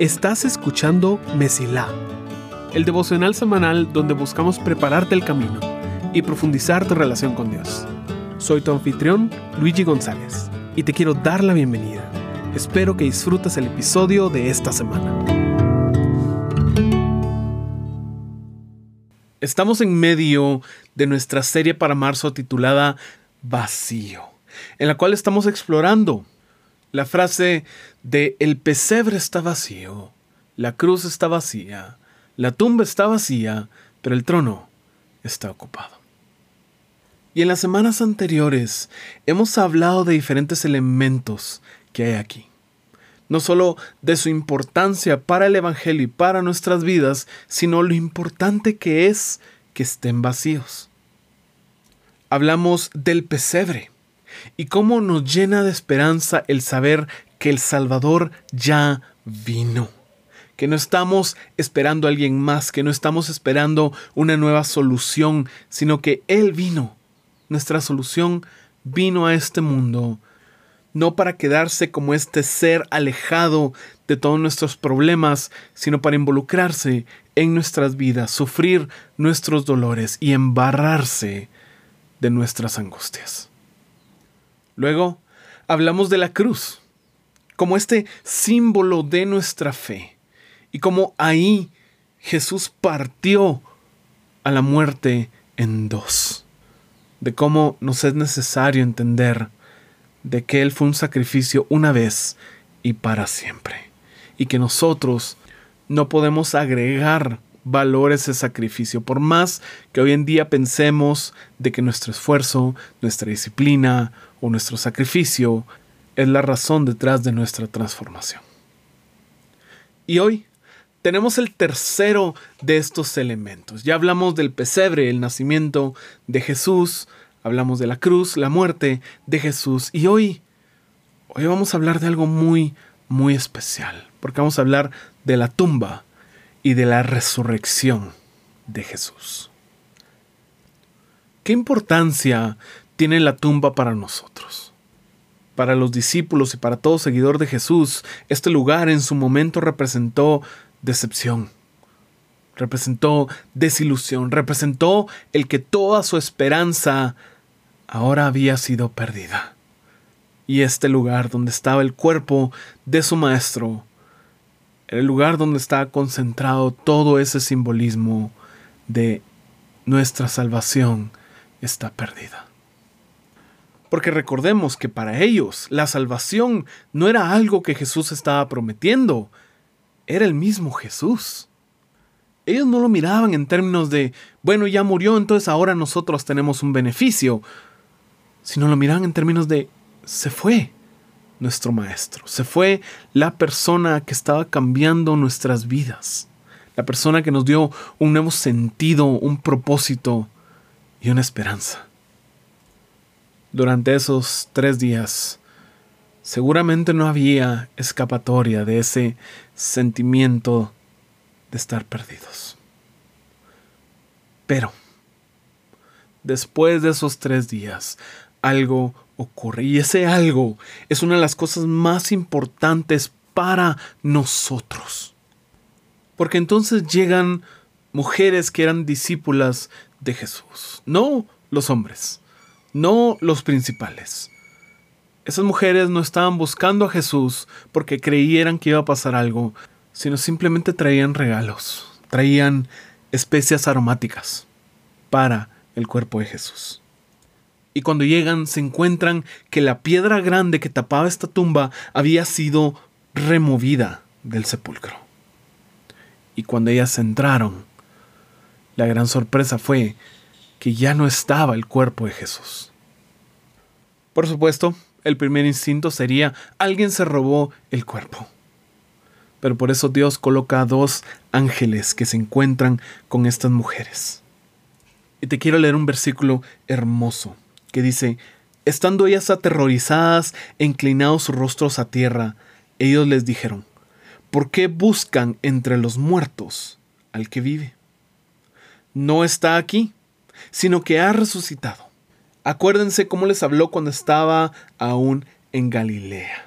Estás escuchando Mesilá, el devocional semanal donde buscamos prepararte el camino y profundizar tu relación con Dios. Soy tu anfitrión, Luigi González, y te quiero dar la bienvenida. Espero que disfrutes el episodio de esta semana. Estamos en medio de nuestra serie para marzo titulada Vacío, en la cual estamos explorando la frase de el pesebre está vacío, la cruz está vacía, la tumba está vacía, pero el trono está ocupado. Y en las semanas anteriores hemos hablado de diferentes elementos que hay aquí. No solo de su importancia para el Evangelio y para nuestras vidas, sino lo importante que es que estén vacíos. Hablamos del pesebre, y cómo nos llena de esperanza el saber que el Salvador ya vino. Que no estamos esperando a alguien más, que no estamos esperando una nueva solución, sino que Él vino. Nuestra solución vino a este mundo, no para quedarse como este ser alejado de todos nuestros problemas, sino para involucrarse en nuestras vidas, sufrir nuestros dolores y embarrarse de nuestras angustias. Luego, hablamos de la cruz, como este símbolo de nuestra fe, y como ahí Jesús partió a la muerte en dos, de cómo nos es necesario entender de que Él fue un sacrificio una vez y para siempre, y que nosotros no podemos agregar valor ese sacrificio, por más que hoy en día pensemos de que nuestro esfuerzo, nuestra disciplina o nuestro sacrificio es la razón detrás de nuestra transformación. Y hoy tenemos el tercero de estos elementos. Ya hablamos del pesebre, el nacimiento de Jesús, hablamos de la cruz, la muerte de Jesús y hoy hoy vamos a hablar de algo muy muy especial, porque vamos a hablar de la tumba y de la resurrección de Jesús. ¿Qué importancia tiene la tumba para nosotros? Para los discípulos y para todo seguidor de Jesús, este lugar en su momento representó decepción, representó desilusión, representó el que toda su esperanza ahora había sido perdida. Y este lugar donde estaba el cuerpo de su maestro el lugar donde está concentrado todo ese simbolismo de nuestra salvación está perdida. Porque recordemos que para ellos la salvación no era algo que Jesús estaba prometiendo, era el mismo Jesús. Ellos no lo miraban en términos de, bueno, ya murió, entonces ahora nosotros tenemos un beneficio, sino lo miraban en términos de, se fue nuestro Maestro. Se fue la persona que estaba cambiando nuestras vidas. La persona que nos dio un nuevo sentido, un propósito y una esperanza. Durante esos tres días, seguramente no había escapatoria de ese sentimiento de estar perdidos. Pero, después de esos tres días, algo ocurre. Y ese algo es una de las cosas más importantes para nosotros. Porque entonces llegan mujeres que eran discípulas de Jesús, no los hombres, no los principales. Esas mujeres no estaban buscando a Jesús porque creyeran que iba a pasar algo, sino simplemente traían regalos, traían especias aromáticas para el cuerpo de Jesús y cuando llegan se encuentran que la piedra grande que tapaba esta tumba había sido removida del sepulcro. Y cuando ellas entraron, la gran sorpresa fue que ya no estaba el cuerpo de Jesús. Por supuesto, el primer instinto sería alguien se robó el cuerpo. Pero por eso Dios coloca a dos ángeles que se encuentran con estas mujeres. Y te quiero leer un versículo hermoso que dice, estando ellas aterrorizadas e inclinados sus rostros a tierra, ellos les dijeron, ¿por qué buscan entre los muertos al que vive? No está aquí, sino que ha resucitado. Acuérdense cómo les habló cuando estaba aún en Galilea.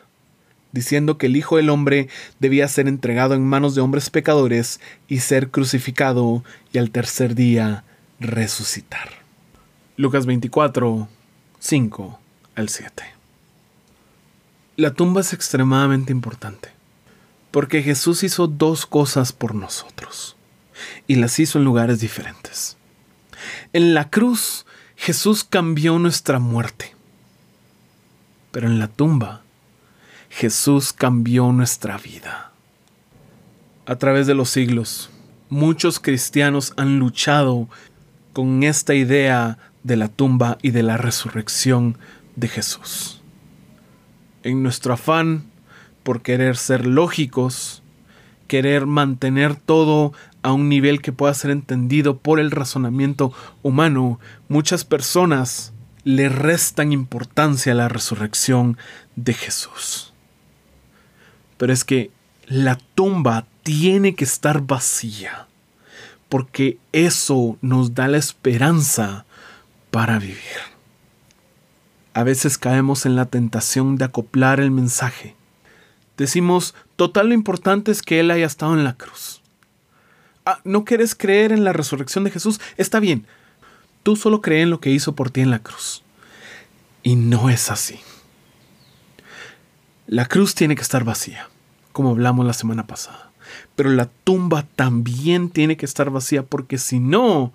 diciendo que el Hijo del Hombre debía ser entregado en manos de hombres pecadores y ser crucificado y al tercer día resucitar. Lucas 24, 5 al 7. La tumba es extremadamente importante, porque Jesús hizo dos cosas por nosotros, y las hizo en lugares diferentes. En la cruz, Jesús cambió nuestra muerte, pero en la tumba, Jesús cambió nuestra vida. A través de los siglos, muchos cristianos han luchado con esta idea de la tumba y de la resurrección de Jesús en nuestro afán por querer ser lógicos, querer mantener todo a un nivel que pueda ser entendido por el razonamiento humano, muchas personas le restan importancia a la resurrección de Jesús. Pero es que la tumba tiene que estar vacía, porque eso nos da la esperanza para vivir. A veces caemos en la tentación de acoplar el mensaje. Decimos, total lo importante es que Él haya estado en la cruz. Ah, ¿no quieres creer en la resurrección de Jesús? Está bien. Tú solo crees en lo que hizo por ti en la cruz. Y no es así. La cruz tiene que estar vacía, como hablamos la semana pasada. Pero la tumba también tiene que estar vacía porque si no,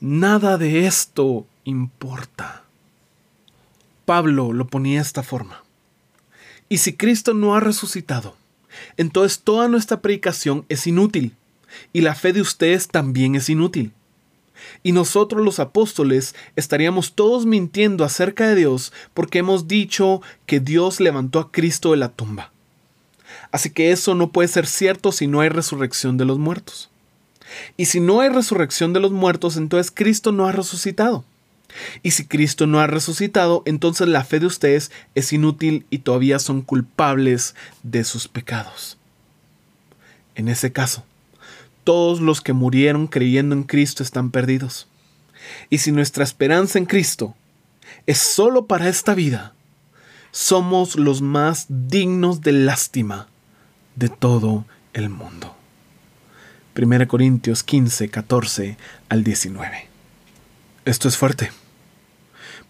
nada de esto importa. Pablo lo ponía de esta forma. Y si Cristo no ha resucitado, entonces toda nuestra predicación es inútil, y la fe de ustedes también es inútil. Y nosotros los apóstoles estaríamos todos mintiendo acerca de Dios porque hemos dicho que Dios levantó a Cristo de la tumba. Así que eso no puede ser cierto si no hay resurrección de los muertos. Y si no hay resurrección de los muertos, entonces Cristo no ha resucitado. Y si Cristo no ha resucitado, entonces la fe de ustedes es inútil y todavía son culpables de sus pecados. En ese caso, todos los que murieron creyendo en Cristo están perdidos. Y si nuestra esperanza en Cristo es solo para esta vida, somos los más dignos de lástima de todo el mundo. 1 Corintios 15, 14 al 19. Esto es fuerte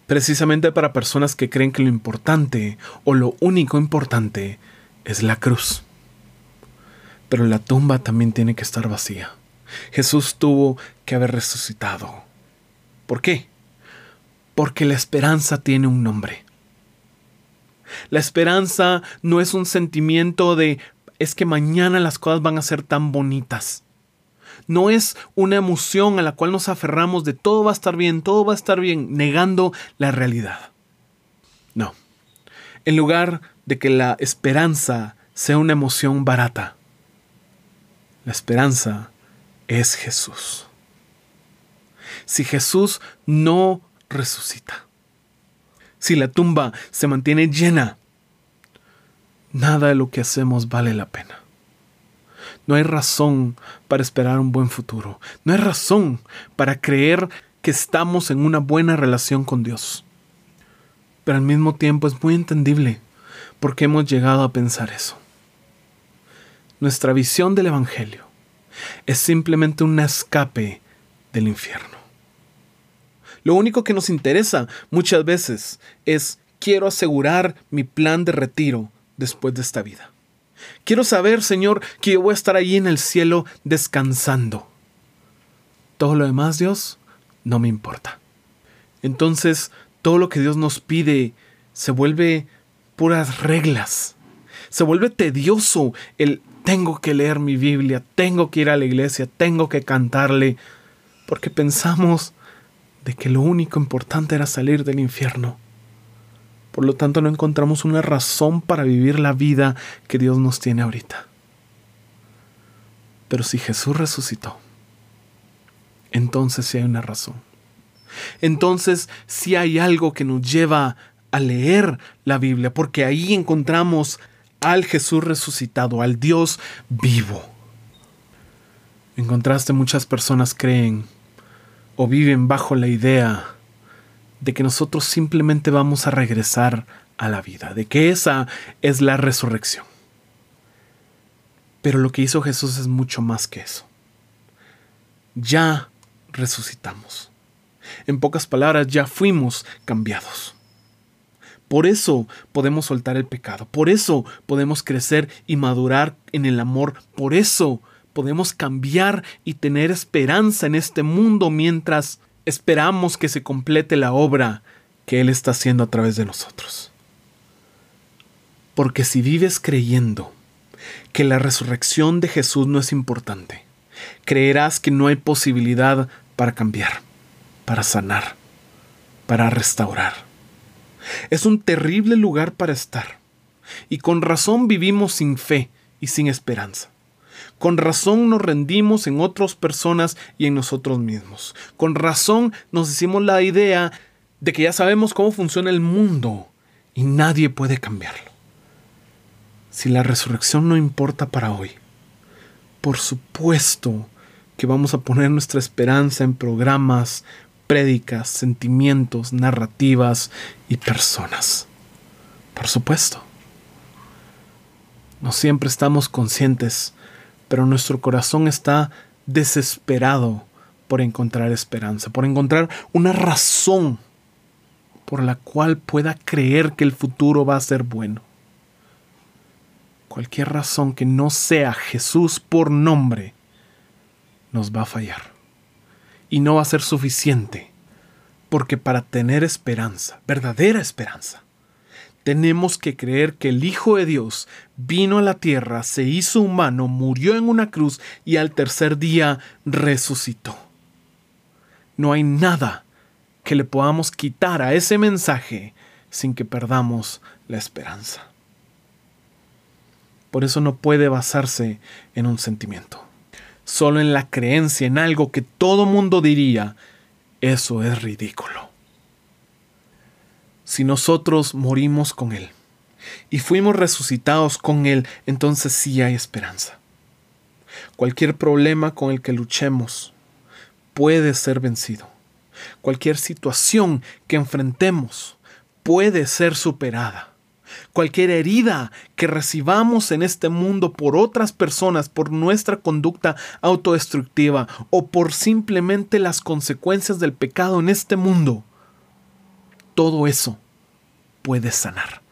precisamente para personas que creen que lo importante o lo único importante es la cruz. Pero la tumba también tiene que estar vacía. Jesús tuvo que haber resucitado. ¿Por qué? Porque la esperanza tiene un nombre. La esperanza no es un sentimiento de es que mañana las cosas van a ser tan bonitas no es una emoción a la cual nos aferramos de todo va a estar bien, todo va a estar bien, negando la realidad. No. En lugar de que la esperanza sea una emoción barata, la esperanza es Jesús. Si Jesús no resucita, si la tumba se mantiene llena, nada de lo que hacemos vale la pena. No hay razón para esperar un buen futuro. No hay razón para creer que estamos en una buena relación con Dios. Pero al mismo tiempo es muy entendible por qué hemos llegado a pensar eso. Nuestra visión del Evangelio es simplemente un escape del infierno. Lo único que nos interesa muchas veces es quiero asegurar mi plan de retiro después de esta vida. Quiero saber, Señor, que yo voy a estar allí en el cielo descansando. Todo lo demás, Dios, no me importa. Entonces, todo lo que Dios nos pide se vuelve puras reglas. Se vuelve tedioso el tengo que leer mi Biblia, tengo que ir a la iglesia, tengo que cantarle, porque pensamos de que lo único importante era salir del infierno. Por lo tanto, no encontramos una razón para vivir la vida que Dios nos tiene ahorita. Pero si Jesús resucitó, entonces sí hay una razón. Entonces sí hay algo que nos lleva a leer la Biblia, porque ahí encontramos al Jesús resucitado, al Dios vivo. En contraste, muchas personas creen o viven bajo la idea de que nosotros simplemente vamos a regresar a la vida, de que esa es la resurrección. Pero lo que hizo Jesús es mucho más que eso. Ya resucitamos. En pocas palabras, ya fuimos cambiados. Por eso podemos soltar el pecado, por eso podemos crecer y madurar en el amor, por eso podemos cambiar y tener esperanza en este mundo mientras esperamos que se complete la obra que Él está haciendo a través de nosotros. Porque si vives creyendo que la resurrección de Jesús no es importante, creerás que no hay posibilidad para cambiar, para sanar, para restaurar. Es un terrible lugar para estar, y con razón vivimos sin fe y sin esperanza. Con razón nos rendimos en otras personas y en nosotros mismos. Con razón nos decimos la idea de que ya sabemos cómo funciona el mundo y nadie puede cambiarlo. Si la resurrección no importa para hoy, por supuesto que vamos a poner nuestra esperanza en programas, prédicas, sentimientos, narrativas y personas. Por supuesto. No siempre estamos conscientes, pero nuestro corazón está desesperado por encontrar esperanza, por encontrar una razón por la cual pueda creer que el futuro va a ser bueno. Cualquier razón que no sea Jesús por nombre nos va a fallar. Y no va a ser suficiente, porque para tener esperanza, verdadera esperanza, tenemos que creer que el Hijo de Dios vino a la tierra, se hizo humano, murió en una cruz y al tercer día resucitó. No hay nada que le podamos quitar a ese mensaje sin que perdamos la esperanza. Por eso no puede basarse en un sentimiento, solo en la creencia en algo que todo mundo diría, eso es ridículo. Si nosotros morimos con Él y fuimos resucitados con Él, entonces sí hay esperanza. Cualquier problema con el que luchemos puede ser vencido. Cualquier situación que enfrentemos puede ser superada. Cualquier herida que recibamos en este mundo por otras personas, por nuestra conducta autodestructiva o por simplemente las consecuencias del pecado en este mundo, todo eso puede sanar.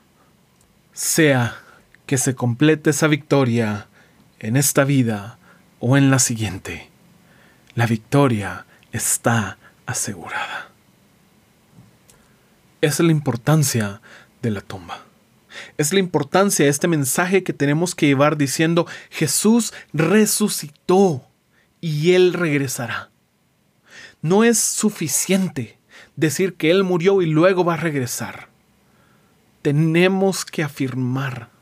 Sea que se complete esa victoria en esta vida o en la siguiente, la victoria está asegurada. Esa es la importancia de la tumba. Es la importancia de este mensaje que tenemos que llevar diciendo, Jesús resucitó y Él regresará. No es suficiente decir que Él murió y luego va a regresar. Tenemos que afirmar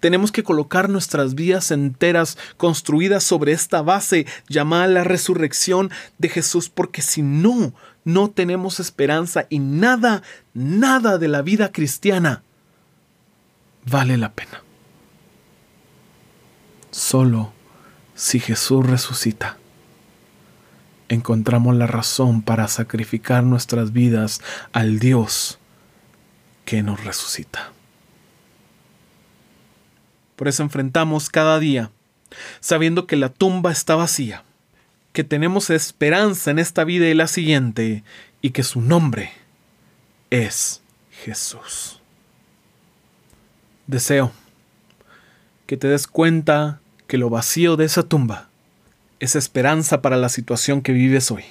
tenemos que colocar nuestras vidas enteras construidas sobre esta base llamada la resurrección de Jesús, porque si no, no tenemos esperanza y nada, nada de la vida cristiana vale la pena. Solo si Jesús resucita, encontramos la razón para sacrificar nuestras vidas al Dios que nos resucita. Por eso enfrentamos cada día, sabiendo que la tumba está vacía, que tenemos esperanza en esta vida y la siguiente, y que su nombre es Jesús. Deseo que te des cuenta que lo vacío de esa tumba es esperanza para la situación que vives hoy,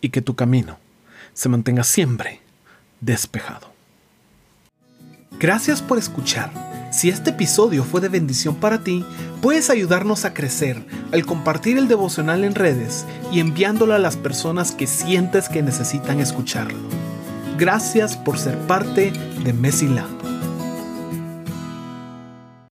y que tu camino se mantenga siempre despejado. Gracias por escuchar si este episodio fue de bendición para ti, puedes ayudarnos a crecer al compartir el devocional en redes y enviándolo a las personas que sientes que necesitan escucharlo. Gracias por ser parte de Mesila.